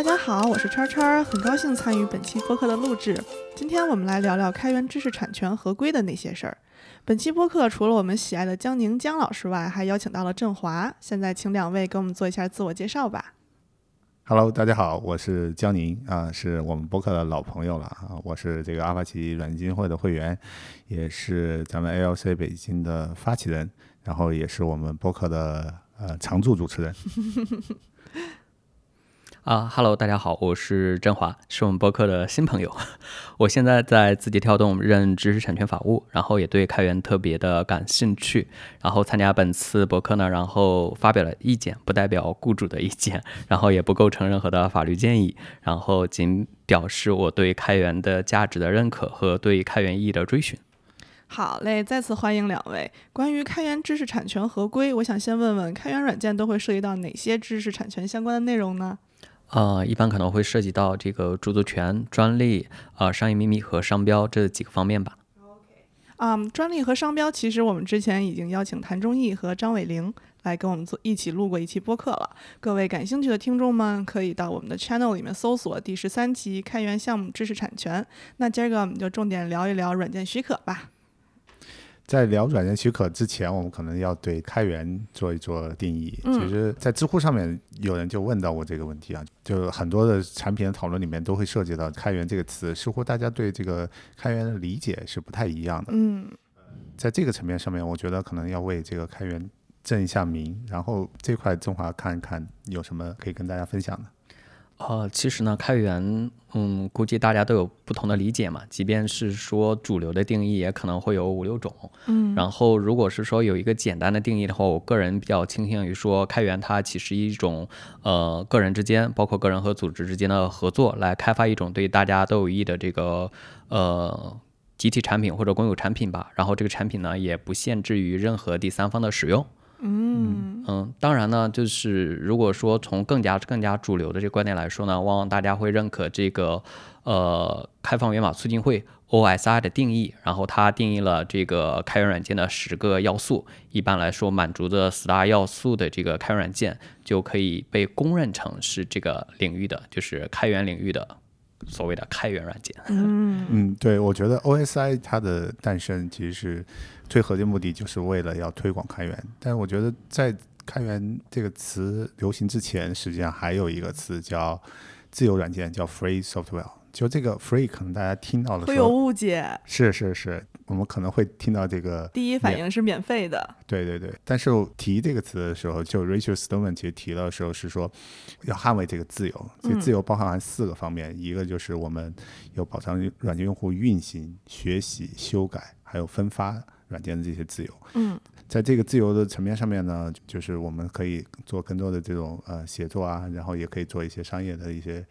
大家好，我是叉叉，很高兴参与本期播客的录制。今天我们来聊聊开源知识产权合规的那些事儿。本期播客除了我们喜爱的江宁江老师外，还邀请到了振华。现在请两位给我们做一下自我介绍吧。Hello，大家好，我是江宁啊，是我们播客的老朋友了啊。我是这个阿帕奇软件基金会的会员，也是咱们 ALC 北京的发起人，然后也是我们播客的呃常驻主持人。啊哈喽，大家好，我是振华，是我们播客的新朋友。我现在在字节跳动任知识产权法务，然后也对开源特别的感兴趣。然后参加本次博客呢，然后发表了意见，不代表雇主的意见，然后也不构成任何的法律建议，然后仅表示我对开源的价值的认可和对开源意义的追寻。好嘞，再次欢迎两位。关于开源知识产权合规，我想先问问，开源软件都会涉及到哪些知识产权相关的内容呢？呃，一般可能会涉及到这个著作权、专利、呃商业秘密和商标这几个方面吧。OK，啊，专利和商标，其实我们之前已经邀请谭忠义和张伟玲来跟我们做一起录过一期播客了。各位感兴趣的听众们，可以到我们的 channel 里面搜索第十三期开源项目知识产权。那今儿个我们就重点聊一聊软件许可吧。在聊软件许可之前，我们可能要对开源做一做定义。其实，在知乎上面有人就问到过这个问题啊，就很多的产品的讨论里面都会涉及到“开源”这个词，似乎大家对这个开源的理解是不太一样的。嗯，在这个层面上面，我觉得可能要为这个开源正一下名，然后这块中华看一看有什么可以跟大家分享的。呃，其实呢，开源，嗯，估计大家都有不同的理解嘛。即便是说主流的定义，也可能会有五六种。嗯，然后如果是说有一个简单的定义的话，我个人比较倾向于说，开源它其实一种，呃，个人之间，包括个人和组织之间的合作，来开发一种对大家都有益的这个，呃，集体产品或者公有产品吧。然后这个产品呢，也不限制于任何第三方的使用。嗯。嗯，当然呢，就是如果说从更加更加主流的这个观点来说呢，往往大家会认可这个呃开放源码促进会 OSI 的定义，然后它定义了这个开源软件的十个要素，一般来说满足这十大要素的这个开源软件就可以被公认成是这个领域的，就是开源领域的所谓的开源软件。嗯嗯，对，我觉得 OSI 它的诞生其实是。最核心目的就是为了要推广开源，但是我觉得在开源这个词流行之前，实际上还有一个词叫自由软件，叫 free software。就这个 free 可能大家听到的会有误解，是是是，我们可能会听到这个第一反应是免费的，对对对。但是提这个词的时候，就 Rachel Stone 其实提到的时候是说要捍卫这个自由，这自由包含四个方面，一个就是我们有保障软件用户运行、学习、修改，还有分发。软件的这些自由，嗯，在这个自由的层面上面呢，就是我们可以做更多的这种呃写作啊，然后也可以做一些商业的一些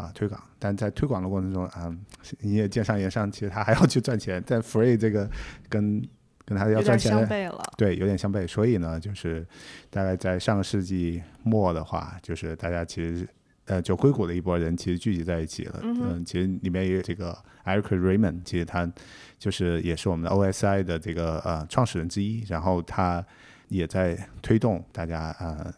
啊推广。但在推广的过程中啊，营业建商言上，其实他还要去赚钱。在 free 这个跟跟他要赚钱相悖了，对，有点相悖。所以呢，就是大概在上个世纪末的话，就是大家其实呃，就硅谷的一波人其实聚集在一起了。嗯，其实里面也有这个 Eric Raymond，其实他。就是也是我们的 OSI 的这个呃创始人之一，然后他也在推动大家呃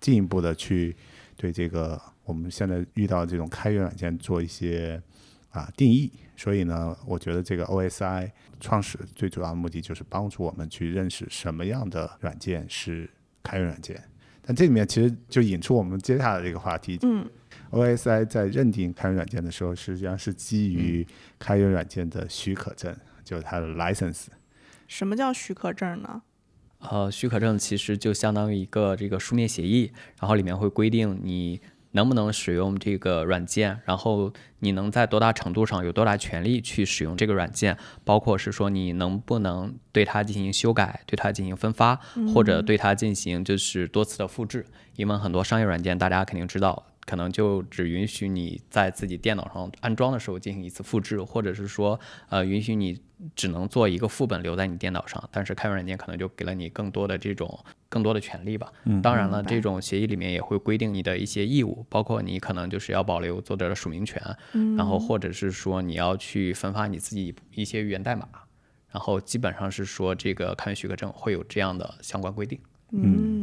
进一步的去对这个我们现在遇到这种开源软件做一些啊定义。所以呢，我觉得这个 OSI 创始最主要的目的就是帮助我们去认识什么样的软件是开源软件。但这里面其实就引出我们接下来的一个话题。嗯。OSI 在认定开源软件的时候，实际上是基于开源软件的许可证，就是它的 license。什么叫许可证呢？呃，许可证其实就相当于一个这个书面协议，然后里面会规定你能不能使用这个软件，然后你能在多大程度上有多大权利去使用这个软件，包括是说你能不能对它进行修改、对它进行分发，或者对它进行就是多次的复制。因为很多商业软件大家肯定知道。可能就只允许你在自己电脑上安装的时候进行一次复制，或者是说，呃，允许你只能做一个副本留在你电脑上。但是开源软件可能就给了你更多的这种更多的权利吧。嗯，当然了，这种协议里面也会规定你的一些义务，包括你可能就是要保留作者的署名权，然后或者是说你要去分发你自己一些源代码，然后基本上是说这个开源许可证会有这样的相关规定。嗯。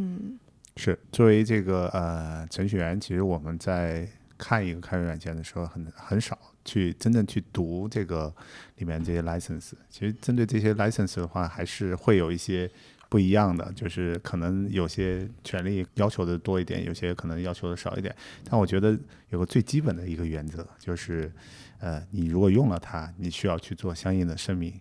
是作为这个呃程序员，其实我们在看一个开源软件的时候，很很少去真正去读这个里面这些 license。其实针对这些 license 的话，还是会有一些不一样的，就是可能有些权利要求的多一点，有些可能要求的少一点。但我觉得有个最基本的一个原则，就是呃，你如果用了它，你需要去做相应的声明。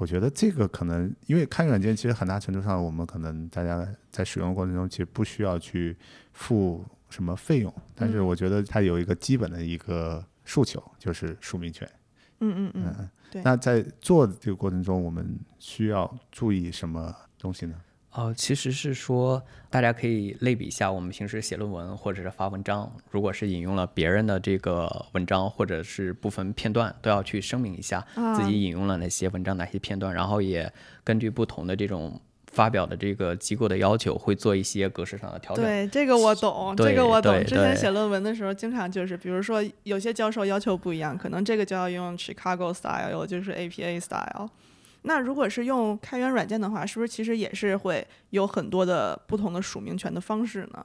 我觉得这个可能，因为开源软件其实很大程度上，我们可能大家在使用过程中其实不需要去付什么费用，但是我觉得它有一个基本的一个诉求，就是署名权。嗯嗯嗯，对。那在做这个过程中，我们需要注意什么东西呢？哦，其实是说，大家可以类比一下，我们平时写论文或者是发文章，如果是引用了别人的这个文章或者是部分片段，都要去声明一下自己引用了哪些文章、哪些片段，然后也根据不同的这种发表的这个机构的要求，会做一些格式上的调整。对，这个我懂，这个我懂。之前写论文的时候，经常就是，比如说有些教授要求不一样，可能这个就要用 Chicago style，有就是 APA style。那如果是用开源软件的话，是不是其实也是会有很多的不同的署名权的方式呢？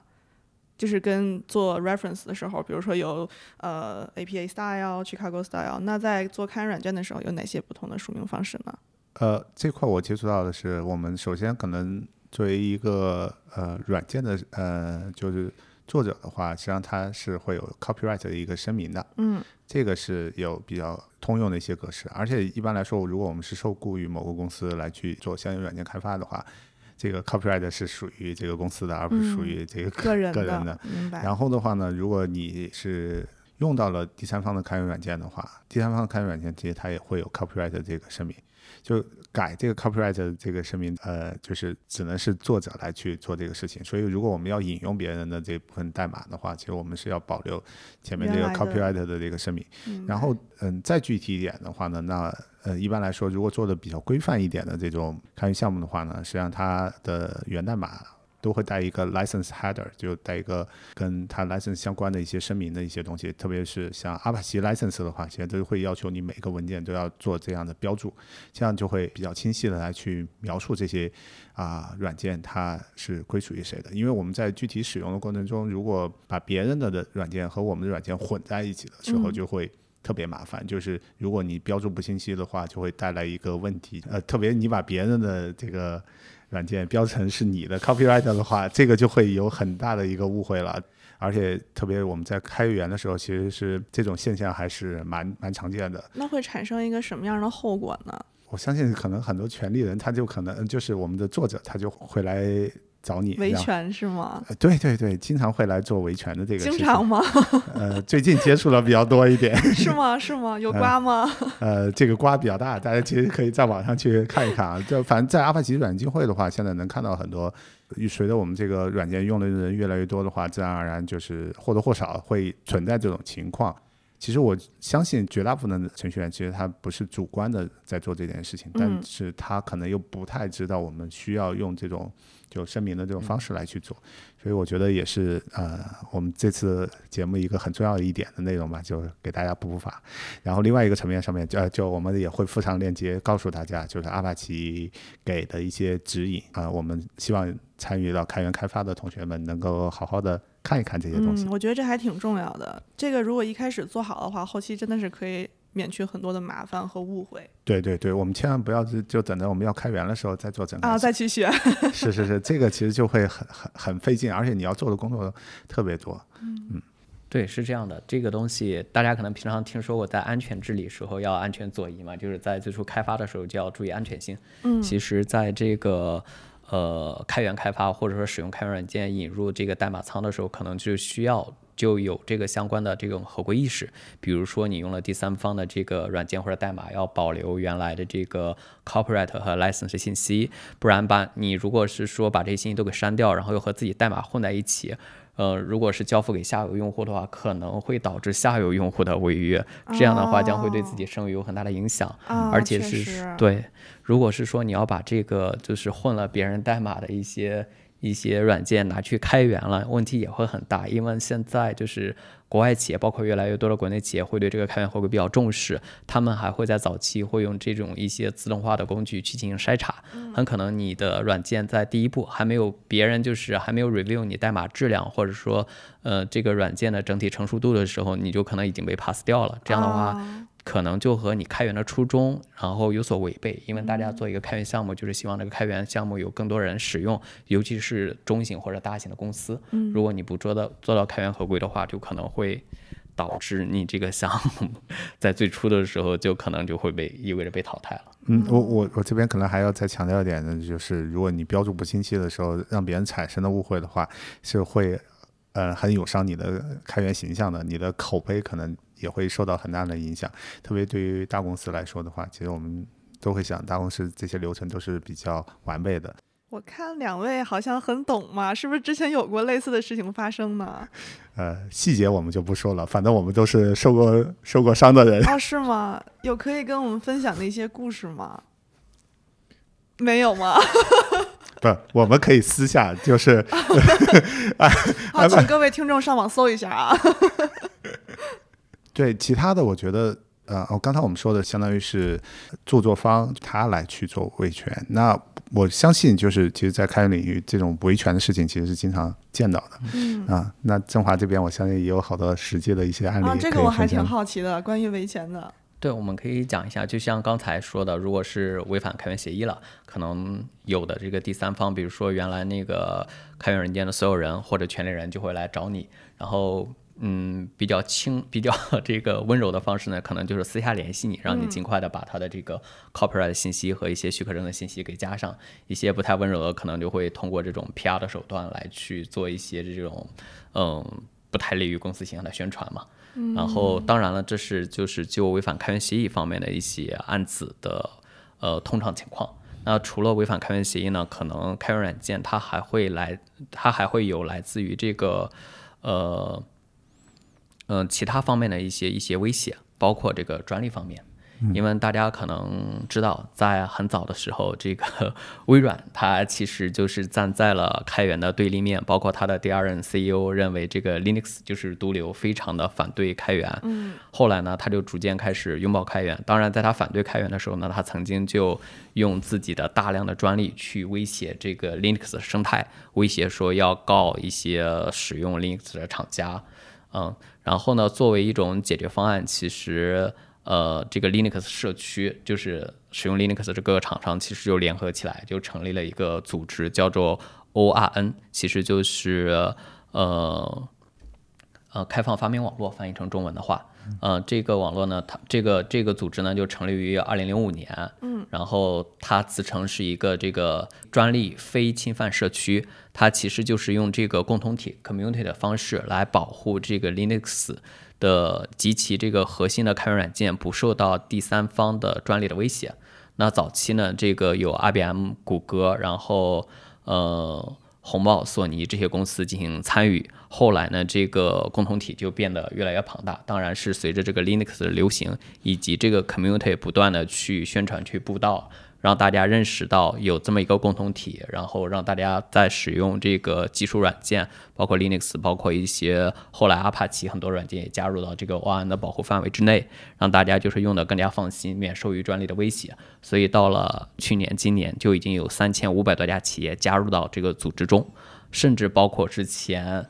就是跟做 reference 的时候，比如说有呃 APA style、Chicago style，那在做开源软件的时候有哪些不同的署名方式呢？呃，这块我接触到的是，我们首先可能作为一个呃软件的呃就是。作者的话，实际上他是会有 copyright 的一个声明的，嗯，这个是有比较通用的一些格式，而且一般来说，如果我们是受雇于某个公司来去做相应软件开发的话，这个 copyright 是属于这个公司的，而不是属于这个个人的。明白。然后的话呢，如果你是用到了第三方的开源软件的话，第三方的开源软件其实它也会有 copyright 这个声明。就改这个 copyright 这个声明，呃，就是只能是作者来去做这个事情。所以，如果我们要引用别人的这部分代码的话，其实我们是要保留前面这个 copyright 的这个声明。然后，嗯，再具体一点的话呢，那呃，一般来说，如果做的比较规范一点的这种开源项目的话呢，实际上它的源代码。都会带一个 license header，就带一个跟它 license 相关的一些声明的一些东西。特别是像阿帕奇 license 的话，现在都会要求你每个文件都要做这样的标注，这样就会比较清晰的来去描述这些啊软件它是归属于谁的。因为我们在具体使用的过程中，如果把别人的的软件和我们的软件混在一起的时候，就会特别麻烦。就是如果你标注不清晰的话，就会带来一个问题。呃，特别你把别人的这个。软件标成是你的 copyright 的话，这个就会有很大的一个误会了。而且特别我们在开源的时候，其实是这种现象还是蛮蛮常见的。那会产生一个什么样的后果呢？我相信可能很多权利人他就可能就是我们的作者，他就会来。找你维权是吗？对对对，经常会来做维权的这个。经常吗？呃，最近接触的比较多一点。是吗？是吗？有瓜吗？呃，这个瓜比较大，大家其实可以在网上去看一看啊。就反正，在阿帕奇软件会的话，现在能看到很多。随着我们这个软件用的人越来越多的话，自然而然就是或多或少会存在这种情况。其实我相信绝大部分的程序员其实他不是主观的在做这件事情，但是他可能又不太知道我们需要用这种。就声明的这种方式来去做，所以我觉得也是呃，我们这次节目一个很重要的一点的内容吧，就给大家补补法。然后另外一个层面上面，就就我们也会附上链接，告诉大家就是阿帕奇给的一些指引啊。我们希望参与到开源开发的同学们能够好好的看一看这些东西。我觉得这还挺重要的。这个如果一开始做好的话，后期真的是可以。免去很多的麻烦和误会。对对对，我们千万不要就就等着我们要开源的时候再做整个啊，再去学。是是是，这个其实就会很很很费劲，而且你要做的工作特别多。嗯，对，是这样的。这个东西大家可能平常听说过，在安全治理时候要安全左移嘛，就是在最初开发的时候就要注意安全性。嗯，其实在这个呃开源开发或者说使用开源软件引入这个代码仓的时候，可能就需要。就有这个相关的这种合规意识，比如说你用了第三方的这个软件或者代码，要保留原来的这个 copyright 和 license 信息，不然把你如果是说把这些信息都给删掉，然后又和自己代码混在一起，呃，如果是交付给下游用户的话，可能会导致下游用户的违约，这样的话将会对自己声誉有很大的影响，而且是对，如果是说你要把这个就是混了别人代码的一些。一些软件拿去开源了，问题也会很大，因为现在就是国外企业，包括越来越多的国内企业会对这个开源合规比较重视，他们还会在早期会用这种一些自动化的工具去进行筛查，很可能你的软件在第一步还没有别人就是还没有 review 你代码质量，或者说呃这个软件的整体成熟度的时候，你就可能已经被 pass 掉了，这样的话。可能就和你开源的初衷，然后有所违背，因为大家做一个开源项目，就是希望这个开源项目有更多人使用，尤其是中型或者大型的公司。嗯，如果你不做到做到开源合规的话，就可能会导致你这个项目在最初的时候就可能就会被意味着被淘汰了。嗯，我我我这边可能还要再强调一点呢，就是如果你标注不清晰的时候，让别人产生的误会的话，是会呃很有伤你的开源形象的，你的口碑可能。也会受到很大的影响，特别对于大公司来说的话，其实我们都会想，大公司这些流程都是比较完备的。我看两位好像很懂嘛，是不是之前有过类似的事情发生呢？呃，细节我们就不说了，反正我们都是受过受过伤的人。哦，是吗？有可以跟我们分享的一些故事吗？没有吗？不，我们可以私下就是。好，请各位听众上网搜一下啊。对其他的，我觉得，呃，哦，刚才我们说的相当于是著作方他来去做维权。那我相信，就是其实，在开源领域，这种维权的事情其实是经常见到的。嗯啊，那振华这边，我相信也有好多实际的一些案例。啊，这个我还挺好奇的，关于维权的。对，我们可以讲一下，就像刚才说的，如果是违反开源协议了，可能有的这个第三方，比如说原来那个开源软件的所有人或者权利人，就会来找你，然后。嗯，比较轻、比较 这个温柔的方式呢，可能就是私下联系你，让你尽快的把他的这个 copyright 信息和一些许可证的信息给加上。一些不太温柔的，可能就会通过这种 PR 的手段来去做一些这种，嗯，不太利于公司形象的宣传嘛。然后，当然了，这是就是就违反开源协议方面的一些案子的呃通常情况。那除了违反开源协议呢，可能开源软件它还会来，它还会有来自于这个呃。嗯，其他方面的一些一些威胁，包括这个专利方面，因为大家可能知道，在很早的时候，这个微软它其实就是站在了开源的对立面，包括它的第二任 CEO 认为这个 Linux 就是毒瘤，非常的反对开源。嗯，后来呢，他就逐渐开始拥抱开源。当然，在他反对开源的时候呢，他曾经就用自己的大量的专利去威胁这个 Linux 生态，威胁说要告一些使用 Linux 的厂家。嗯，然后呢，作为一种解决方案，其实呃，这个 Linux 社区就是使用 Linux 这各个厂商，其实就联合起来，就成立了一个组织，叫做 ORN，其实就是呃呃开放发明网络，翻译成中文的话。嗯，这个网络呢，它这个这个组织呢就成立于二零零五年，嗯，然后它自称是一个这个专利非侵犯社区，它其实就是用这个共同体 community 的方式来保护这个 Linux 的及其这个核心的开源软件不受到第三方的专利的威胁。那早期呢，这个有 IBM、谷歌，然后呃。红帽、索尼这些公司进行参与，后来呢，这个共同体就变得越来越庞大。当然是随着这个 Linux 的流行，以及这个 community 不断的去宣传、去布道。让大家认识到有这么一个共同体，然后让大家在使用这个技术软件，包括 Linux，包括一些后来阿帕奇很多软件也加入到这个 ON 的保护范围之内，让大家就是用的更加放心，免受于专利的威胁。所以到了去年、今年就已经有三千五百多家企业加入到这个组织中，甚至包括之前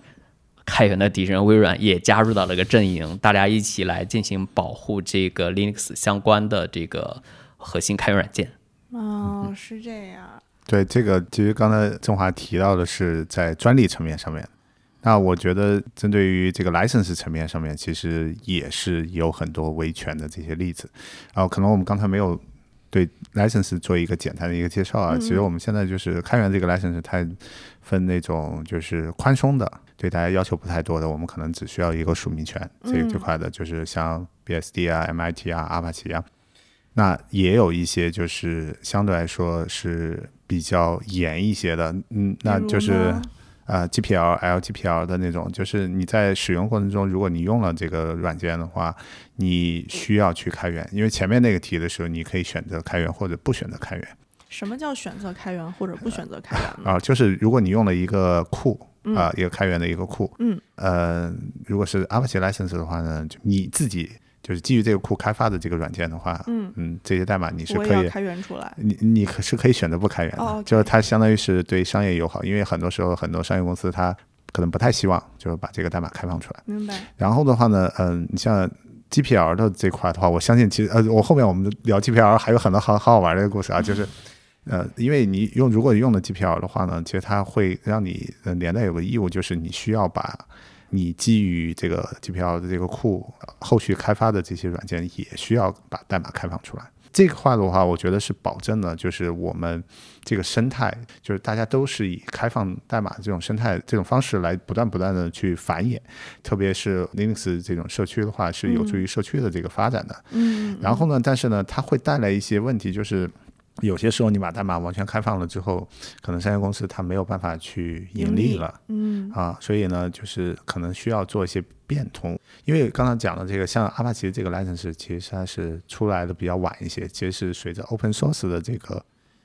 开源的敌人微软也加入到了个阵营，大家一起来进行保护这个 Linux 相关的这个核心开源软件。哦，是这样。对，这个其实刚才郑华提到的是在专利层面上面。那我觉得针对于这个 license 层面上面，其实也是有很多维权的这些例子。然后可能我们刚才没有对 license 做一个简单的一个介绍啊。其实我们现在就是开源这个 license，它分那种就是宽松的，对大家要求不太多的，我们可能只需要一个署名权这这块的，就是像 BSD 啊、MIT 啊、阿帕奇啊。那也有一些就是相对来说是比较严一些的，嗯，那就是呃 GPL、LGPL 的那种，就是你在使用过程中，如果你用了这个软件的话，你需要去开源，因为前面那个题的时候，你可以选择开源或者不选择开源。什么叫选择开源或者不选择开源呢？啊，就是如果你用了一个库嗯啊、一个开源的一个库，嗯，呃，如果是 Apache license 的话呢，就你自己就是基于这个库开发的这个软件的话，嗯这些代码你是可以。开源出来。你你可是可以选择不开源的，就是它相当于是对商业友好，因为很多时候很多商业公司它可能不太希望就是把这个代码开放出来。明白。然后的话呢，嗯、你像 GPL 的这块的话，我相信其实呃，我后面我们聊 GPL 还有很多好好好玩的故事啊，就是 呃，因为你用如果用的 GPL 的话呢，其实它会让你呃连带有个义务，就是你需要把你基于这个 GPL 的这个库呃后续开发的这些软件也需要把代码开放出来。这块的话，我觉得是保证了，就是我们这个生态，就是大家都是以开放代码这种生态这种方式来不断不断的去繁衍，特别是 Linux 这种社区的话，是有助于社区的这个发展的。嗯，然后呢，但是呢，它会带来一些问题，就是有些时候你把代码完全开放了之后，可能商业公司它没有办法去盈盈利利了。嗯啊，所以呢，就是可能需要做一些变通，因为刚刚讲的这个，像阿帕奇这个 license，其实它是出来的比较晚一些，其实是随着 open source 的这个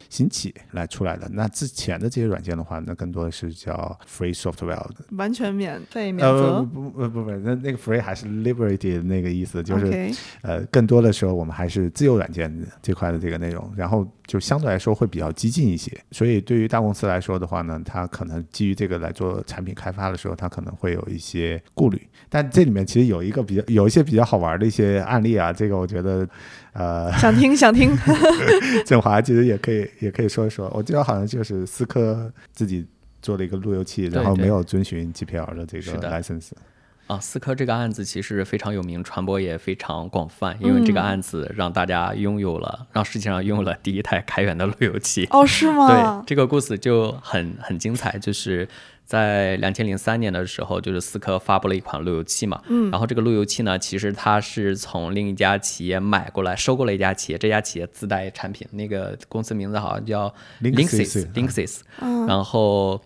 兴起来出来的。那之前的这些软件的话，那更多的是叫 free software 的，完全免费免呃责。不不不不，那那个 free 还是 liberty 的那个意思，就是呃，更多的时候我们还是自由软件这块的这个内容，然后就相对来说会比较激进一些。所以对于大公司来说的话呢，它可能基于这个来做产品开发的时候，它可能会有一些顾虑。但这里面其实有一个比较有一些比较好玩的一些案例啊，这个我觉得呃，想听想听。振华其实也可以也可以说一说。我记得好像就是思科自己做了一个路由器，然后没有遵循 GPL 的这个 license。啊，思科这个案子其实非常有名，传播也非常广泛，因为这个嗯案子让大家拥有了，让世界上拥有了第一台开源的路由器。哦，是吗？对，这个故事就很很精彩，就是在两千零三年的时候，就是思科发布了一款路由器嘛，嗯，然后这个路由器呢，其实它是从另一家企业买过来，收购了一家企业，这家企业自带产品，那个公司名字好像叫 Linksys Linksys，然后。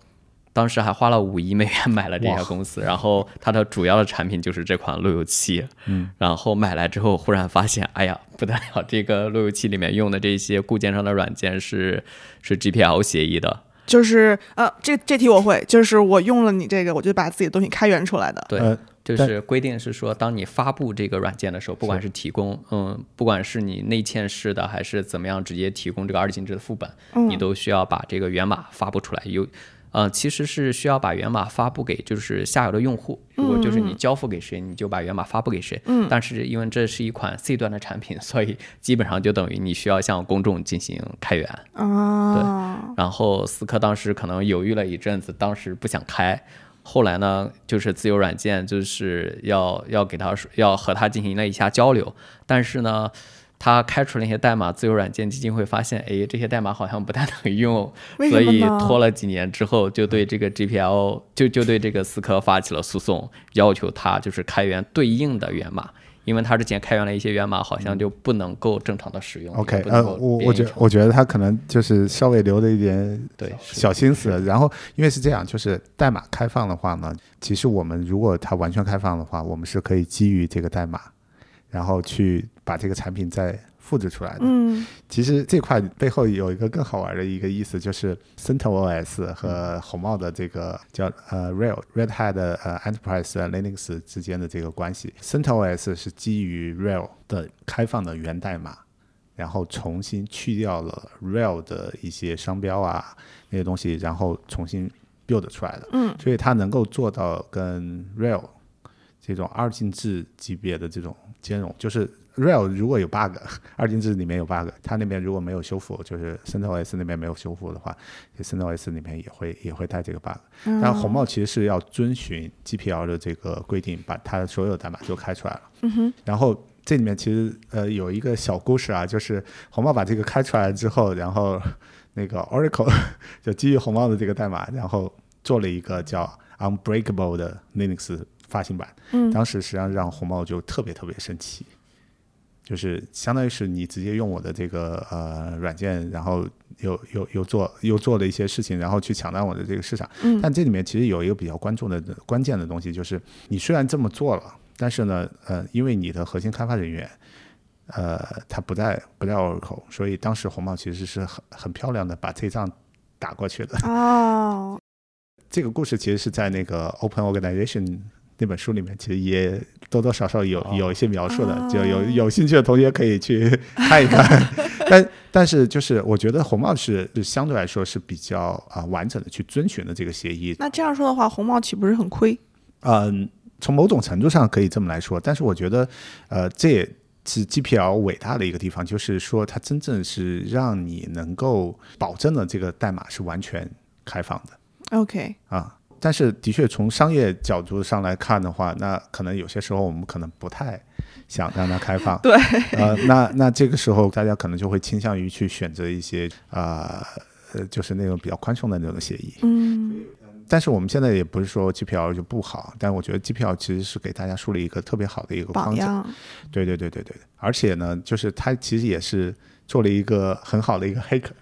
当时还花了五亿美元买了这家公司，然后它的主要的产品就是这款路由器。嗯，然后买来之后，忽然发现，哎呀，不得了，这个路由器里面用的这些固件上的软件是是 GPL 协议的。就是呃，这这题我会，就是我用了你这个，我就把自己的东西开源出来的。对，呃就是规定是说，当你发布这个软件的时候，不管是提供，嗯，不管是你内嵌式的还是怎么样，直接提供这个二进制的副本，你都需要把这个源码发布出来。有，呃，其实是需要把源码发布给就是下游的用户。如果就是你交付给谁，你就把源码发布给谁。嗯。但是因为这是一款 C 端的产品，所以基本上就等于你需要向公众进行开源。对，然后思科当时可能犹豫了一阵子，当时不想开。后来呢，就是自由软件就是要要给他说要和他进行了一下交流，但是呢，他开出了一些代码，自由软件基金会发现，哎，这些代码好像不太能用，所以拖了几年之后，就对这个 GPL 就就对这个思科发起了诉讼，要求他就是开源对应的源码。因为他之前开源了一些源码，好像就不能够正常的使用。OK，呃，我我觉我觉得他可能就是稍微留了一点对小心思，然后因为是这样，就是代码开放的话呢，其实我们如果它完全开放的话，我们是可以基于这个代码，然后去把这个产品再复制出来的。嗯其实这块背后有一个更好玩的一个意思，就是 CentOS 和红帽的这个叫呃 Rail Red Hat 的呃 Enterprise Linux 之间的这个关系。CentOS 是基于 Rail 的开放的源代码，然后重新去掉了 Rail 的一些商标啊那些东西，然后重新 build 出来的。嗯，所以它能够做到跟 Rail 这种二进制级别的这种兼容，就是 Rail 如果有 bug，二进制里面有 bug，它那边如果没有修复，就是 CentOS 那边没有修复的话，CentOS 里面也会也会带这个 bug。但红帽其实是要遵循 GPL 的这个规定，把它的所有代码都开出来了。嗯哼。然后这里面其实呃有一个小故事啊，就是红帽把这个开出来之后，然后那个 Oracle 就基于红帽的这个代码，然后做了一个叫 Unbreakable 的 Linux 发行版。嗯当时实际上让红帽就特别特别生气，就是相当于是你直接用我的这个呃软件，然后又又又做又做了一些事情，然后去抢占我的这个市场。嗯但这里面其实有一个比较关注的关键的东西，就是你虽然这么做了，但是呢，呃，因为你的核心开发人员呃，他不在不在 Oracle，所以当时红帽其实是很很漂亮的把这仗打过去的。哦，这个故事其实是在那个 Open Organization 那本书里面，其实也多多少少有哦有一些描述的，哦就有有兴趣的同学可以去看一看。但但是就是我觉得红帽是是相对来说是比较啊、完整的去遵循的这个协议。那这样说的话，红帽岂不是很亏？嗯，从某种程度上可以这么来说，但是我觉得呃这也。是 GPL 伟大的一个地方，就是说它真正是让你能够保证了这个代码是完全开放的。OK，啊。但是的确，从商业角度上来看的话，那可能有些时候我们可能不太想让它开放。对，呃，那那这个时候大家可能就会倾向于去选择一些啊呃就是那种比较宽松的那种协议。嗯但是我们现在也不是说 GPL 就不好，但我觉得 GPL 其实是给大家树立一个特别好的一个框架。对对对对对，而且呢，就是它其实也是做了一个很好的一个黑客。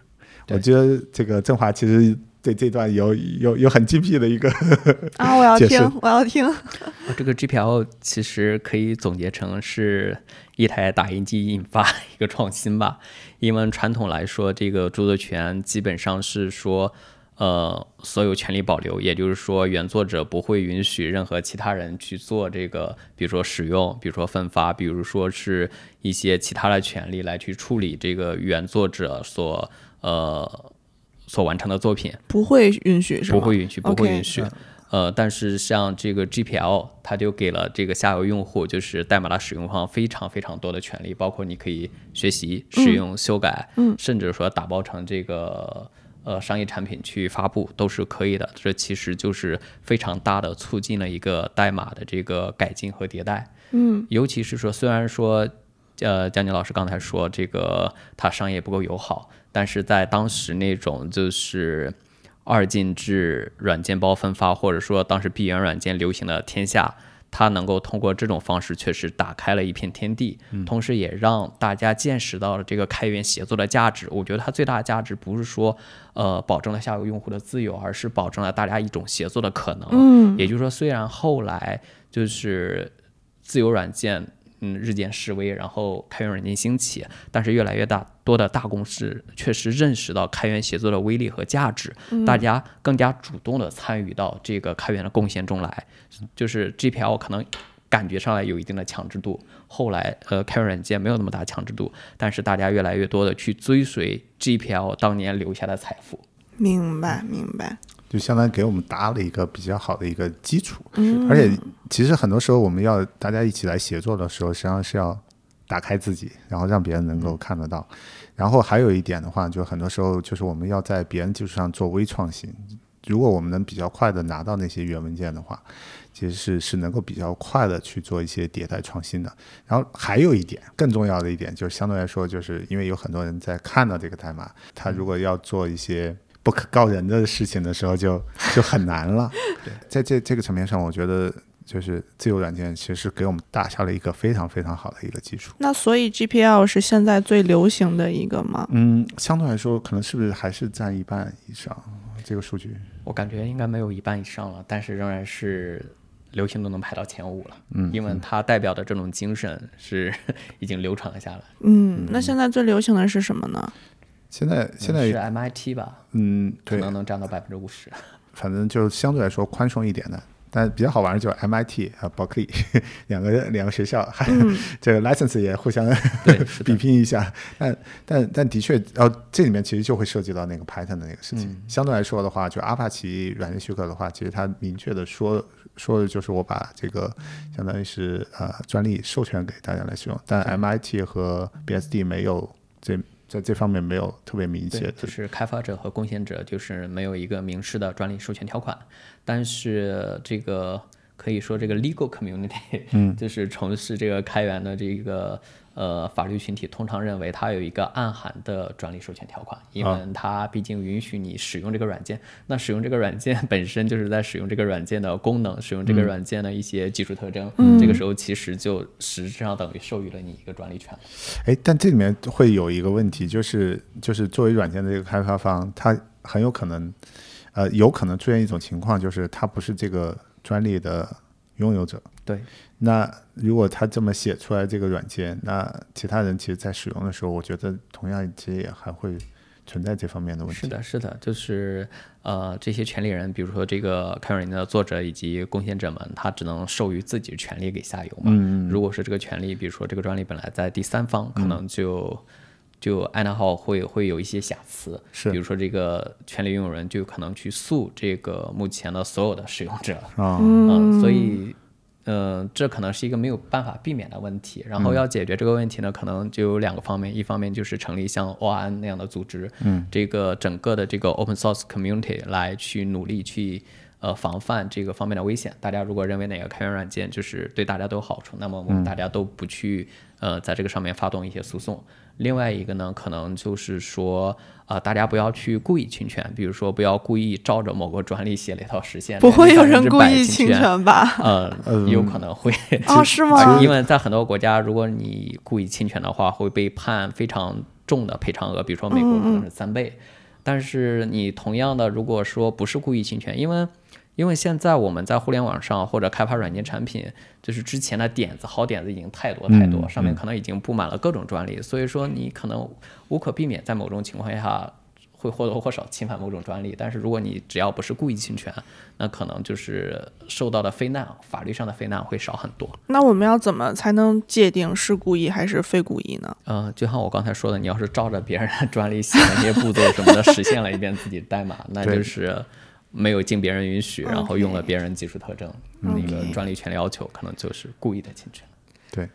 对我觉得这个振华其实对这段有有有很精辟的一个 啊，我要听，我要听。呃这个 GPL 其实可以总结成是一台打印机引发一个创新吧。因为传统来说，这个著作权基本上是说，呃，所有权利保留，也就是说，原作者不会允许任何其他人去做这个，比如说使用，比如说分发，比如说是一些其他的权利来去处理这个原作者所呃所完成的作品。不会允许是吗？不会允许，不会允许。呃，但是像这个 GPL，它就给了这个下游用户，就是代码的使用方非常非常多的权利，包括你可以学习、使用、修改，嗯甚至说打包成这个呃商业产品去发布都是可以的。这其实就是非常大的促进了一个代码的这个改进和迭代。嗯尤其是说，虽然说，呃，江宁老师刚才说这个它商业不够友好，但是在当时那种就是二进制软件包分发，或者说当时闭源软件流行的天下，它能够通过这种方式确实打开了一片天地，同时也让大家见识到了这个开源协作的价值。我觉得它最大的价值不是说，呃，保证了下游用户的自由，而是保证了大家一种协作的可能。嗯也就是说，虽然后来就是自由软件嗯日渐式微，然后开源软件兴起，但是越来越大多的大公司确实认识到开源协作的威力和价值，大家更加主动的参与到这个开源的贡献中来。就是 GPL 可能感觉上来有一定的强制度，后来呃开源软件没有那么大强制度，但是大家越来越多的去追随 GPL 当年留下的财富。明白明白。就相当于给我们搭了一个比较好的一个基础。嗯而且其实很多时候我们要大家一起来协作的时候，实际上是要打开自己，然后让别人能够看得到。然后还有一点的话，就很多时候就是我们要在别人基础上做微创新。如果我们能比较快的拿到那些原文件的话，其实是是能够比较快的去做一些迭代创新的。然后还有一点更重要的一点，就是相对来说，就是因为有很多人在看到这个代码，他如果要做一些不可告人的事情的时候就，就很难了。对，在这这个层面上，我觉得就是自由软件其实是给我们打下了一个非常非常好的一个基础。那所以 GPL 是现在最流行的一个吗？嗯，相对来说，可能是不是还是占一半以上这个数据？我感觉应该没有一半以上了，但是仍然是流行都能排到前五了。嗯，因为它代表的这种精神是 已经流传了下来。嗯，那现在最流行的是什么呢？现在现在是 MIT 吧，嗯，对，可能能占到百分之五十。反正就相对来说宽松一点的。但比较好玩的就是 MIT 和 Berkeley 两个两个学校，还、这个 license 也互相 比，拼一下。但但但的确，哦，这里面其实就会涉及到那个 Python 的那个事情。相对来说的话，就阿帕奇软件许可的话，其实它明确的说说的就是我把这个相当于是呃专利授权给大家来使用，但 MIT 和 BSD 没有这在这方面没有特别明确就是开发者和贡献者就是没有一个明示的专利授权条款，但是这个可以说这个 legal community，嗯，就是从事这个开源的这个呃法律群体，通常认为它有一个暗含的专利授权条款，因为它毕竟允许你使用这个软件，那使用这个软件 本身就是在使用这个软件的功能，使用这个软件的一些技术特征，这个时候其实就实质上等于授予了你一个专利权。哎，但这里面会有一个问题，就是就是作为软件的这个开发方，他很有可能，呃，有可能出现一种情况，就是他不是这个专利的拥有者，对，那如果他这么写出来这个软件，那其他人其实在使用的时候，我觉得同样其实也还会存在这方面的问题。是的，是的，就是呃，这些权利人，比如说这个开源软件的作者以及贡献者们，他只能授予自己的权利给下游嘛。嗯如果是这个权利，比如说这个专利本来在第三方，可能就就安娜号会会有一些瑕疵，是。比如说这个权利拥有人就有可能去诉这个目前的所有的使用者，啊，嗯，所以，呃，这可能是一个没有办法避免的问题。然嗯后要解决这个问题呢，可能就有两个方面，一方面就是成立像 ORN 那样的组织，嗯，这个整个的这个 open source community 来去努力去。呃，防范这个方面的危险。大家如果认为哪个开源软件就是对大家都有好处，那么我们大家都不去呃在这个上面发动一些诉讼。另外一个呢，可能就是说，呃，大家不要去故意侵权，比如说不要故意照着某个专利写了一套实现，不会有人故意侵权。吧？呃，有可能会哦是吗 因为在很多国家，如果你故意侵权的话，会被判非常重的赔偿额，比如说美国可能是三倍。但是你同样的，如果说不是故意侵权，因为因为现在我们在互联网上或者开发软件产品，就是之前的点子好点子已经太多太多，上面可能已经布满了各种专利，所以说你可能无可避免在某种情况下会或多或少侵犯某种专利。但是如果你只要不是故意侵权，那可能就是受到的非难，法律上的非难会少很多。那我们要怎么才能界定是故意还是非故意呢？嗯、就像我刚才说的，你要是照着别人的专利写的那些步骤什么的实现了一遍自己代码，那就是没有经别人允许，然后用了别人技术特征，那个专利权利要求可能就是故意的侵权。对，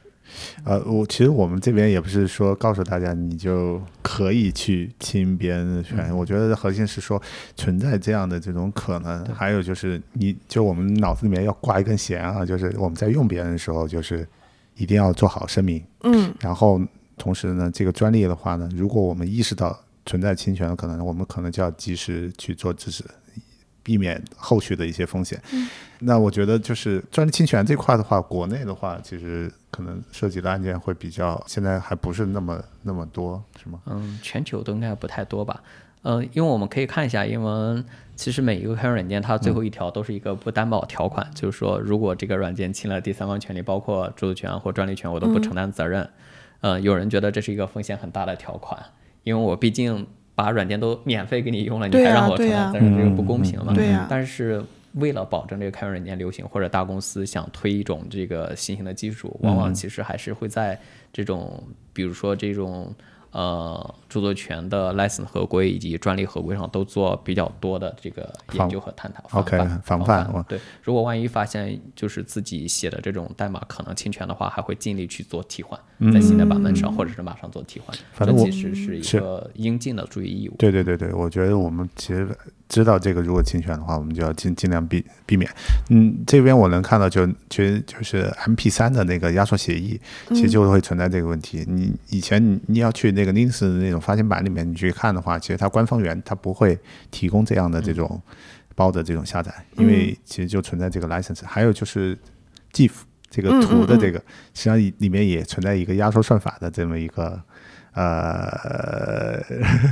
呃，我其实我们这边也不是说告诉大家你就可以去侵别人的权，我觉得核心是说存在这样的这种可能，还有就是你就我们脑子里面要挂一根弦啊，就是我们在用别人的时候，就是一定要做好声明，嗯。然后同时呢，这个专利的话呢，如果我们意识到存在侵权的可能，我们可能就要及时去做制止，避免后续的一些风险。那我觉得就是专利侵权这块的话，国内的话，其实可能涉及的案件会比较，现在还不是那么那么多，是吗？嗯，全球都应该不太多吧。嗯，因为我们可以看一下，因为其实每一个开源软件它最后一条都是一个不担保条款，就是说如果这个软件侵了第三方权利，包括著作权或专利权，我都不承担责任。嗯，有人觉得这是一个风险很大的条款，因为我毕竟把软件都免费给你用了，你还让我承对呀担责任，这个不公平嘛。对呀但是为了保证这个开源软件流行，或者大公司想推一种这个新型的技术，往往其实还是会在这种，比如说这种呃著作权的 license 合规以及专利合规上都做比较多的这个研究和探讨。OK，防防范对，如果万一发现就是自己写的这种代码可能侵权的话，还会尽力去做替换，在新的版本上或者是马上做替换。反正其实是一个应尽的注意义务。对对对对，我觉得我们其实知道这个，如果侵权的话，我们就要尽尽量避避免。嗯，这边我能看到就其实就是 MP 三的那个压缩协议，其实就会存在这个问题。你以前你你要去那个 Linux 的那种发行版里面你去看的话，其实它官方源它不会提供这样的这种包的这种下载，因为其实就存在这个 license。还有就是 GIF 这个图的这个，实际上里里面也存在一个压缩算法的这么一个。呃，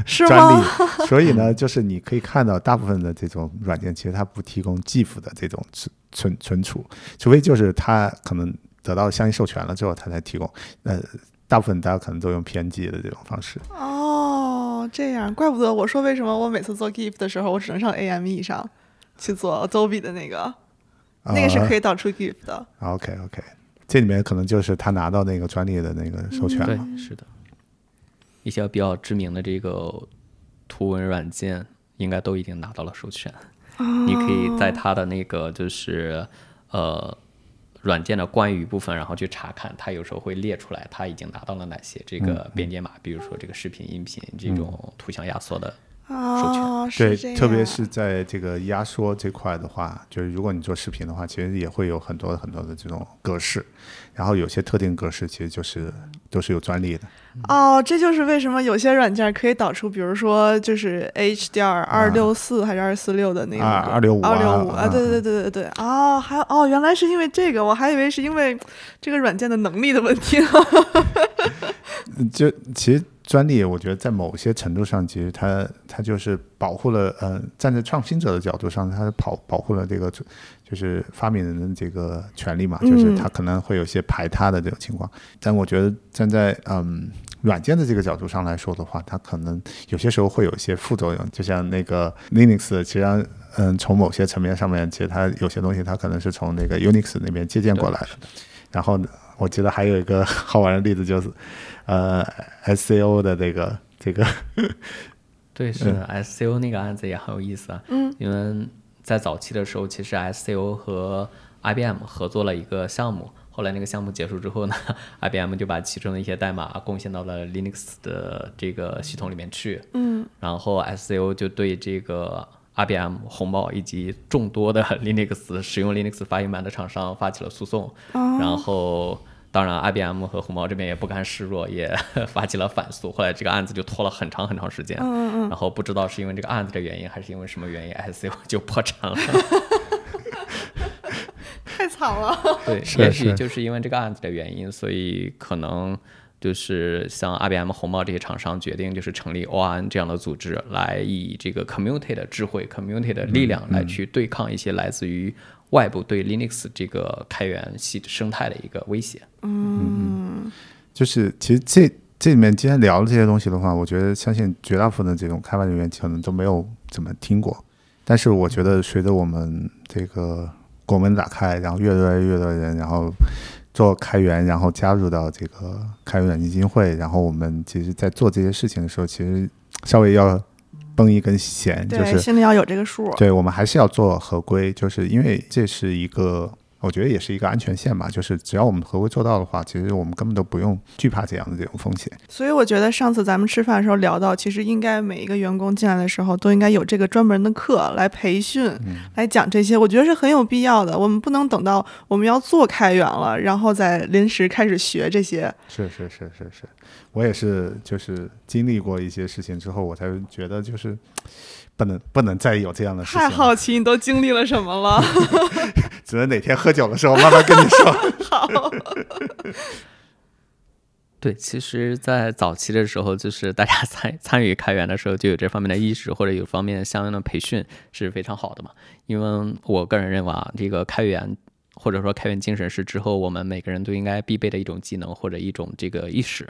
是专利？，所以呢，就是你可以看到大部分的这种软件，其实它不提供 GIF 的这种存存存储，除非就是它可能得到相应授权了之后，它才提供。呃，大部分大家可能都用 PNG 的这种方式。哦，这样，怪不得我说为什么我每次做 GIF 的时候，我只能上 AME 上去做 Adobe 的那个，那个是可以。导出 GIF 的。OK OK，这里面可能就是他拿到那个专利的那个授权对了。，是的，一些比较知名的这个图文软件应该都已经拿到了授权。你可以在它的那个就是呃软件的关于部分，然后去查看，它有时候会列出来它已经拿到了哪些这个编解码，比如说这个视频、音频这种图像压缩的。哦，对特别是在这个压缩这块的话，就是如果你做视频的话，其实也会有很多很多的这种格式，然后有些特定格式其实就是都是有专利的。哦，这就是为什么有些软件可以导出，比如说就是 HDR 二六四还是二四六的那个啊265啊二六五啊对，对对对对对，哦，还有哦，原来是因为这个，我还以为是因为这个软件的能力的问题呢。就其实专利，我觉得在某些程度上，其实它它就是保护了，呃，站在创新者的角度上，它保保护了这个就是发明人的这个权利嘛，就是它可能会有些排他的这种情况。但我觉得站在嗯软件的这个角度上来说的话，它可能有些时候会有一些副作用，就像那个 Linux，其实嗯从某些层面上面，其实它有些东西它可能是从那个 Unix 那边借鉴过来的。然后我记得还有一个 好玩的例子就是。呃，SCO 的这个这个，对，是 SCO 那个案子也很有意思啊。嗯，因为在早期的时候，其实 SCO 和 IBM 合作了一个项目，后来那个项目结束之后呢，IBM 就把其中的一些代码贡献到了 Linux 的这个系统里面去。嗯，然后 SCO 就对这个 IBM、红帽以及众多的 Linux 使用 Linux 发行版的厂商发起了诉讼。然后。当然，IBM 和红帽这边也不甘示弱，也 发起了反诉。后来这个案子就拖了很长很长时间。嗯嗯。然后不知道是因为这个案子的原因，还是因为什么原因，ICO 就破产了。太惨了。对，也许就是因为这个案子的原因，所以可能就是像 IBM、红帽这些厂商决定，就是成立 ORN 这样的组织，来以这个 community 的智慧、community 的力量来去对抗一些来自于。外部对 Linux 这个开源系生态的一个威胁。嗯，就是其实这这里面今天聊的这些东西的话，我觉得相信绝大部分的这种开发人员可能都没有怎么听过。但是我觉得随着我们这个国门打开，然后越来越多的人，然后做开源，然后加入到这个开源软件基金会，然后我们其实在做这些事情的时候，其实稍微要。绷一根弦，就是心里要有这个数。对我们还是要做合规，就是因为这是一个。我觉得也是一个安全线吧，就是只要我们合规做到的话，其实我们根本都不用惧怕这样的这种风险。所以我觉得上次咱们吃饭的时候聊到，其实应该每一个员工进来的时候都应该有这个专门的课来培训，来讲这些，我觉得是很有必要的。我们不能等到我们要做开源了，然后再临时开始学这些。是是是是是，我也是，就是经历过一些事情之后，我才觉得就是。不能不能再有这样的事情。太好奇你都经历了什么了？只能哪天喝酒的时候慢慢跟你说。好。对，其实，在早期的时候，就是大家参参与开源的时候，就有这方面的意识，或者有方面相应的培训是非常好的嘛。因为我个人认为啊，这个开源或者说开源精神是之后我们每个人都应该必备的一种技能或者一种这个意识。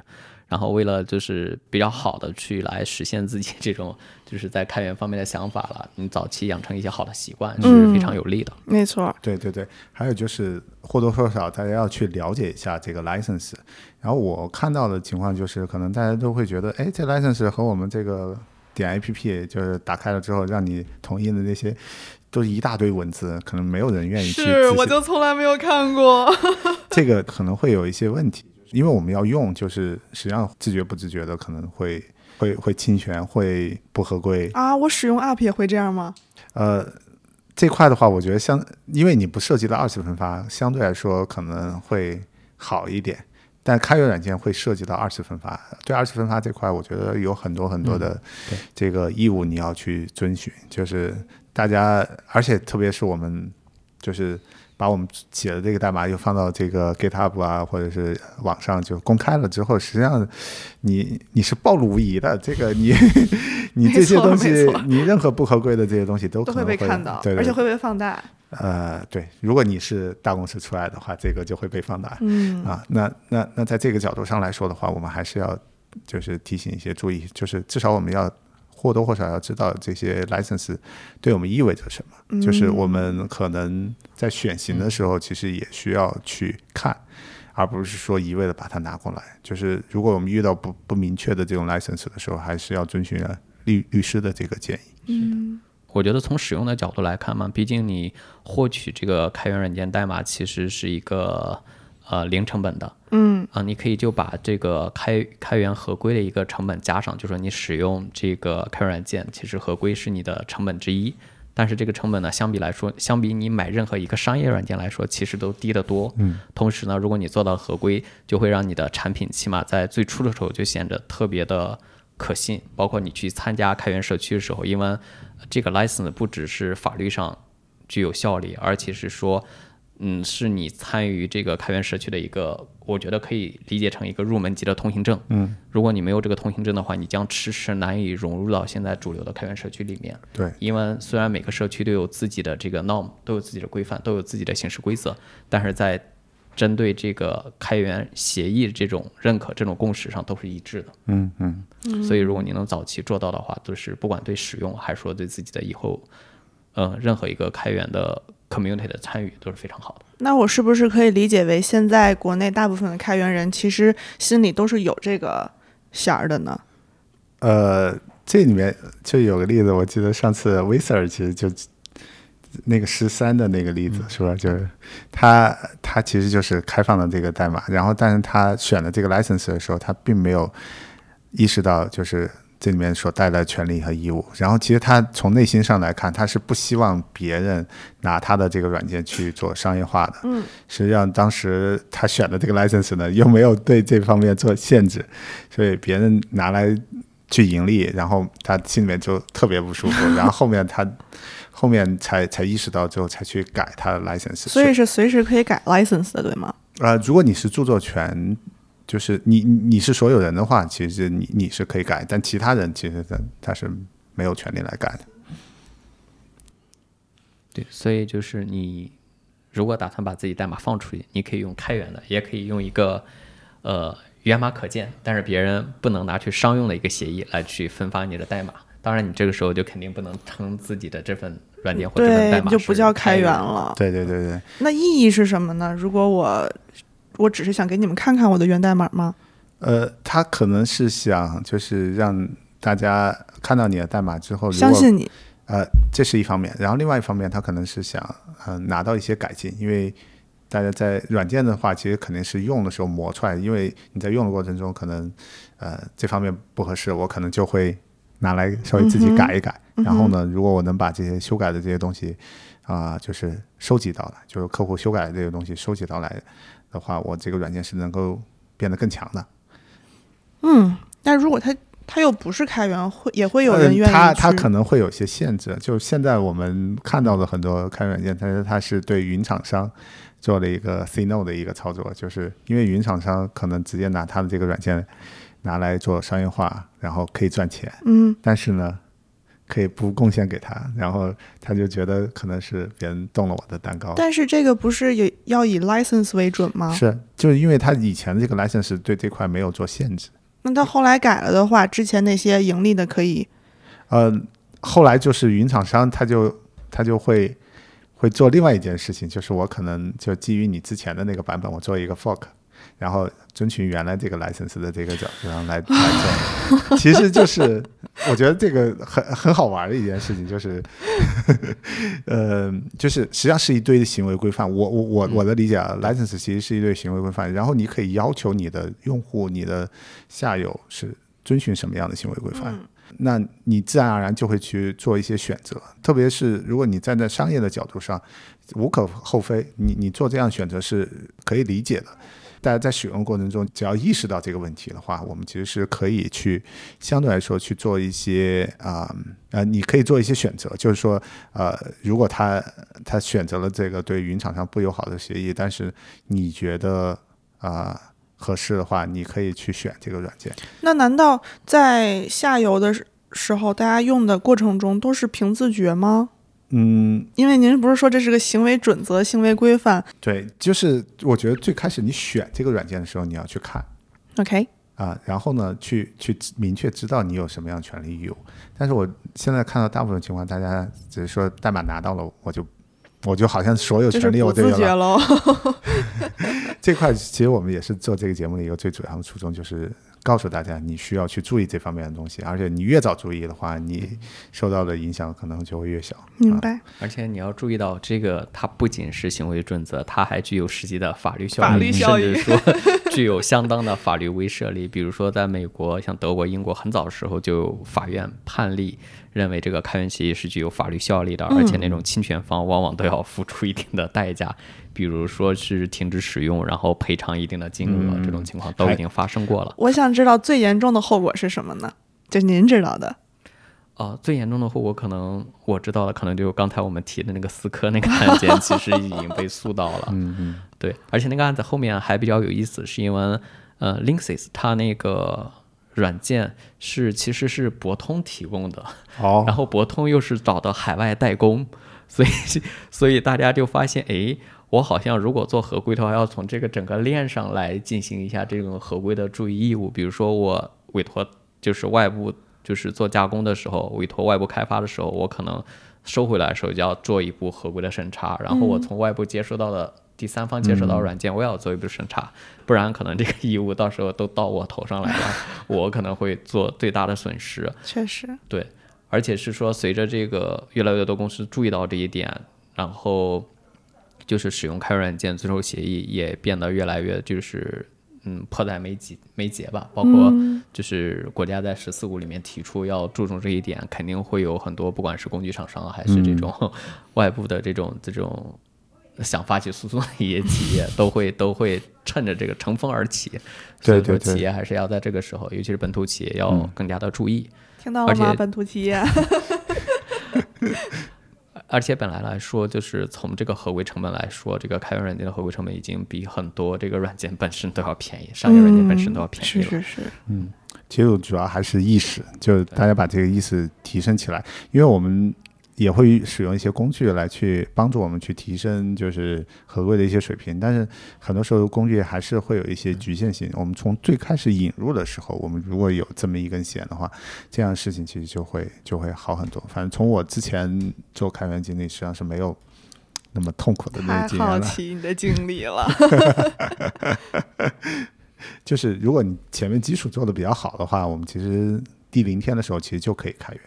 然后为了就是比较好的去来实现自己这种就是在开源方面的想法了，你早期养成一些好的习惯是非常有利的。没错，对对对，还有就是或多或少大家要去了解一下这个 license。然后我看到的情况就是，可能大家都会觉得，哎，这 license 和我们这个点 app 就是打开了之后让你同意的那些，都是一大堆文字，可能没有人愿意去。是，我就从来没有看过。这个可能会有一些问题。因为我们要用，就是实际上自觉不自觉的可能会会会侵权，会不合规啊。我使用 App 也会这样吗？呃，这块的话，我觉得相，因为你不涉及到二次分发，相对来说可能会好一点。但开源软件会涉及到二次分发，对二次分发这块，我觉得有很多很多的这个义务你要去遵循。就是大家，而且特别是我们，就是。把我们写的这个代码又放到这个 GitHub 啊，或者是网上就公开了之后，实际上你你是暴露无遗的。这个你 你这些东西，你任何不合规的这些东西都都会被看到，对，而且会被放大。呃，对，如果你是大公司出来的话，这个就会被放大。嗯啊，那那那在这个角度上来说的话，我们还是要就是提醒一些注意，就是至少我们要。或多或少要知道这些 license 对我们意味着什么，就是我们可能在选型的时候，其实也需要去看，而不是说一味的把它拿过来。就是如果我们遇到不不明确的这种 license 的时候，还是要遵循律律师的这个建议。嗯，我觉得从使用的角度来看嘛，毕竟你获取这个开源软件代码其实是一个。呃，零成本的，嗯，啊，你可以就把这个开开源合规的一个成本加上，就说你使用这个开源软件，其实合规是你的成本之一，但是这个成本呢，相比来说，相比你买任何一个商业软件来说，其实都低得多，嗯，同时呢，如果你做到合规，就会让你的产品起码在最初的时候就显得特别的可信，包括你去参加开源社区的时候，因为这个 license 不只是法律上具有效力，而且是说。嗯，是你参与这个开源社区的一个，我觉得可以理解成一个入门级的通行证。嗯，如果你没有这个通行证的话，你将迟迟难以融入到现在主流的开源社区里面。对，因为虽然每个社区都有自己的这个 norm，都有自己的规范，都有自己的行事规则，但是在针对这个开源协议这种认可、这种共识上都是一致的。嗯嗯，所以如果你能早期做到的话，就是不管对使用还是说对自己的以后，呃，任何一个开源的 community 的参与都是非常好的。那我是不是可以理解为，现在国内大部分的开源人其实心里都是有这个弦儿的呢？呃，这里面就有个例子，我记得上次 v i s e r 其实就那个十三的那个例子，是吧？就是他他其实就是开放了这个代码，然后但是他选了这个 license 的时候，他并没有意识到就是这里面所带来的权利和义务。然后其实他从内心上来看，他是不希望别人拿他的这个软件去做商业化的。嗯，实际上当时他选的这个 license 呢，又没有对这方面做限制，所以别人拿来去盈利，然后他心里面就特别不舒服。然后后面他后面才才意识到之后，才去改他的 license。所以是随时可以改 license 的，对吗？呃，如果你是著作权，就是你你你是所有人的话，其实你你是可以改，但其他人其实他他是没有权利来改的。对，所以就是你如果打算把自己代码放出去，你可以用开源的，也可以用一个呃源码可见，但是别人不能拿去商用的一个协议来去分发你的代码。当然，你这个时候就肯定不能称自己的这份软件或这份代，码就不叫开源。了。对对对对，那意义是什么呢？如果我我只是想给你们看看我的源代码吗？呃，他可能是想就是让大家看到你的代码之后，相信你，呃，这是一方面，然后另外一方面，他可能是想呃拿到一些改进，因为大家在软件的话，其实肯定是用的时候磨出来，因为你在用的过程中，可能呃这方面不合适，我可能就会拿来稍微自己改一改。然后呢，如果我能把这些修改的这些东西啊、就是收集到了，就是客户修改的这些东西收集到来的话，我这个软件是能够变得更强的。嗯，但如果它它又不是开源，会也会有人嗯愿意去。它它可能会有些限制，就现在我们看到的很多开源软件，它是它是对云厂商做了一个 say no 的一个操作，就是因为云厂商可能直接拿它的这个软件拿来做商业化，然后可以赚钱，嗯，但是呢，可以不贡献给他，然后他就觉得可能是别人动了我的蛋糕。但是这个不是也要以 license 为准吗？是，就是因为他以前的这个 license 对这块没有做限制，那他后来改了的话，之前那些盈利的可以，呃，后来就是云厂商他就他就会会做另外一件事情，就是我可能就基于你之前的那个版本，我做一个 fork，然后遵循原来这个 license 的这个角度上来来做，其实就是我觉得这个很很好玩的一件事情，就是 呃，就是实际上是一堆的行为规范。我我我我的理解啊，license 其实是一堆行为规范，然后你可以要求你的用户、你的下游是遵循什么样的行为规范。那你自然而然就会去做一些选择，特别是如果你站在商业的角度上，无可厚非，你你做这样选择是可以理解的。大家在使用过程中，只要意识到这个问题的话，我们其实是可以去相对来说去做一些啊呃你可以做一些选择，就是说呃，如果他他选择了这个对云厂商不友好的协议，但是你觉得啊、合适的话，你可以去选这个软件。那难道在下游的时候，大家用的过程中都是凭自觉吗？嗯，因为您不是说这是个行为准则、行为规范对，就是我觉得最开始你选这个软件的时候，你要去看？OK，啊，然后呢，去去明确知道你有什么样的权利义务。但是我现在看到大部分情况，大家只是说代码拿到了，我就我就好像所有权利我都有了。这块其实我们也是做这个节目的一个最主要的初衷，就是告诉大家你需要去注意这方面的东西，而且你越早注意的话，你受到的影响可能就会越小。明白，而且你要注意到，这个它不仅是行为准则，它还具有实际的法律效法律力，甚至说具有相当的法律威慑力。比如说，在美国，像德国、英国，很早的时候就有法院判例认为这个开源协议是具有法律效力的，而且那种侵权方往往都要付出一定的代价，比如说是停止使用，然后赔偿一定的金额，这种情况都已经发生过了。我想知道最严重的后果是什么呢？就您知道的。哦，最严重的后果可能我知道了，可能就刚才我们提的那个思科那个案件，其实已经被诉到了。嗯嗯，对，而且那个案子后面还比较有意思，是因为呃，Linksys 它那个软件是其实是博通提供的，哦，然后博通又是找的海外代工，所以 所以大家就发现，哎，我好像如果做合规的话，要从这个整个链上来进行一下这种合规的注意义务，比如说我委托就是外部。就是做加工的时候，委托外部开发的时候，我可能收回来的时候就要做一步合规的审查，然后我从外部接收到的第三方接收到软件，我也要做一步审查，不然可能这个义务到时候都到我头上来了，我可能会做最大的损失。确实，对，而且是说随着这个越来越多公司注意到这一点，然后就是使用开源软件遵守协议也变得越来越就是。嗯，迫在眉睫眉睫吧。包括就是国家在“十四五”里面提出要注重这一点，肯定会有很多，不管是工具厂商还是这种外部的这种这种想发起诉讼的一些企业，都会都会趁着这个乘风而起。所以说，企业还是要在这个时候，尤其是本土企业，要更加的注意。听到了吗，本土企业？而且本来来说，就是从这个合规成本来说，这个开源软件的合规成本已经比很多这个软件本身都要便宜，商业软件本身都要便宜。是是是，嗯，其实主要还是意识，就大家把这个意识提升起来，因为我们。也会使用一些工具来去帮助我们去提升就是合规的一些水平，但是很多时候工具还是会有一些局限性。我们从最开始引入的时候，我们如果有这么一根弦的话，这样的事情其实就会就会好很多。反正从我之前做开源经历，实际上是没有那么痛苦的那个经历了。好奇你的经历了，就是如果你前面基础做的比较好的话，我们其实第零天的时候其实就可以开源。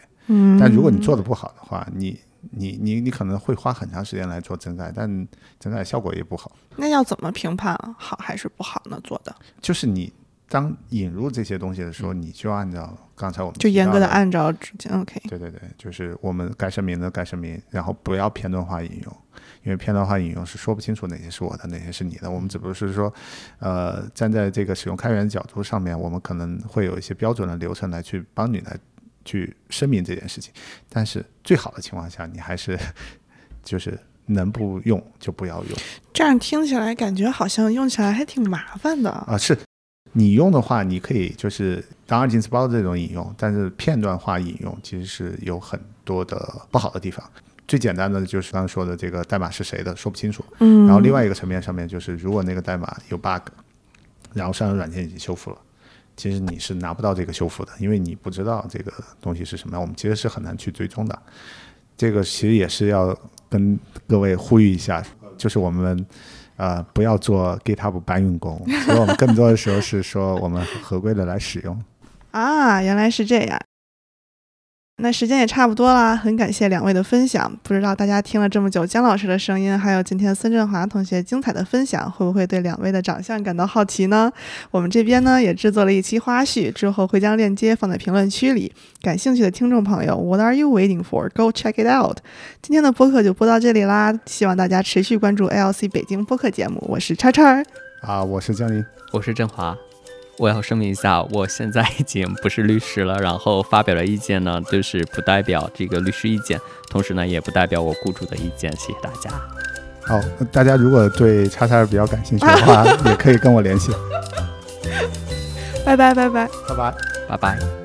但如果你做的不好的话，你你你你可能会花很长时间来做整改，但整改效果也不好。那要怎么评判好还是不好呢？做的就是你当引入这些东西的时候，你就按照刚才我们就严格的按照之前 OK。对对对，就是我们该声明的该声明，然后不要片段化引用，因为片段化引用是说不清楚哪些是我的，哪些是你的。我们只不过是说，呃，站在这个使用开源角度上面，我们可能会有一些标准的流程来去帮你来。去声明这件事情，但是最好的情况下，你还是 就是能不用就不要用。这样听起来感觉好像用起来还挺麻烦的啊！是你用的话，你可以就是当二进词包这种引用，但是片段化引用其实是有很多的不好的地方。最简单的就是刚刚说的这个代码是谁的说不清楚，嗯，然后另外一个层面上面就是如果那个代码有 bug，然后上游软件已经修复了。其实你是拿不到这个修复的，因为你不知道这个东西是什么样。我们其实是很难去追踪的。这个其实也是要跟各位呼吁一下，就是我们呃不要做 GitHub 搬运工，所以我们更多的时候是说我们合规的来使用。啊，原来是这样。那时间也差不多啦，很感谢两位的分享。不知道大家听了这么久姜老师的声音，还有今天孙振华同学精彩的分享，会不会对两位的长相感到好奇呢？我们这边呢也制作了一期花絮，之后会将链接放在评论区里。感兴趣的听众朋友，What are you waiting for? Go check it out！今天的播客就播到这里啦，希望大家持续关注 ALC 北京播客节目。我是叉叉，啊，我是江林，我是振华。我要声明一下，我现在已经不是律师了，然后发表的意见呢，就是不代表这个律师意见，同时呢，也不代表我雇主的意见。谢谢大家。好，大家如果对叉叉比较感兴趣的话，也可以跟我联系。拜拜拜拜拜拜拜拜。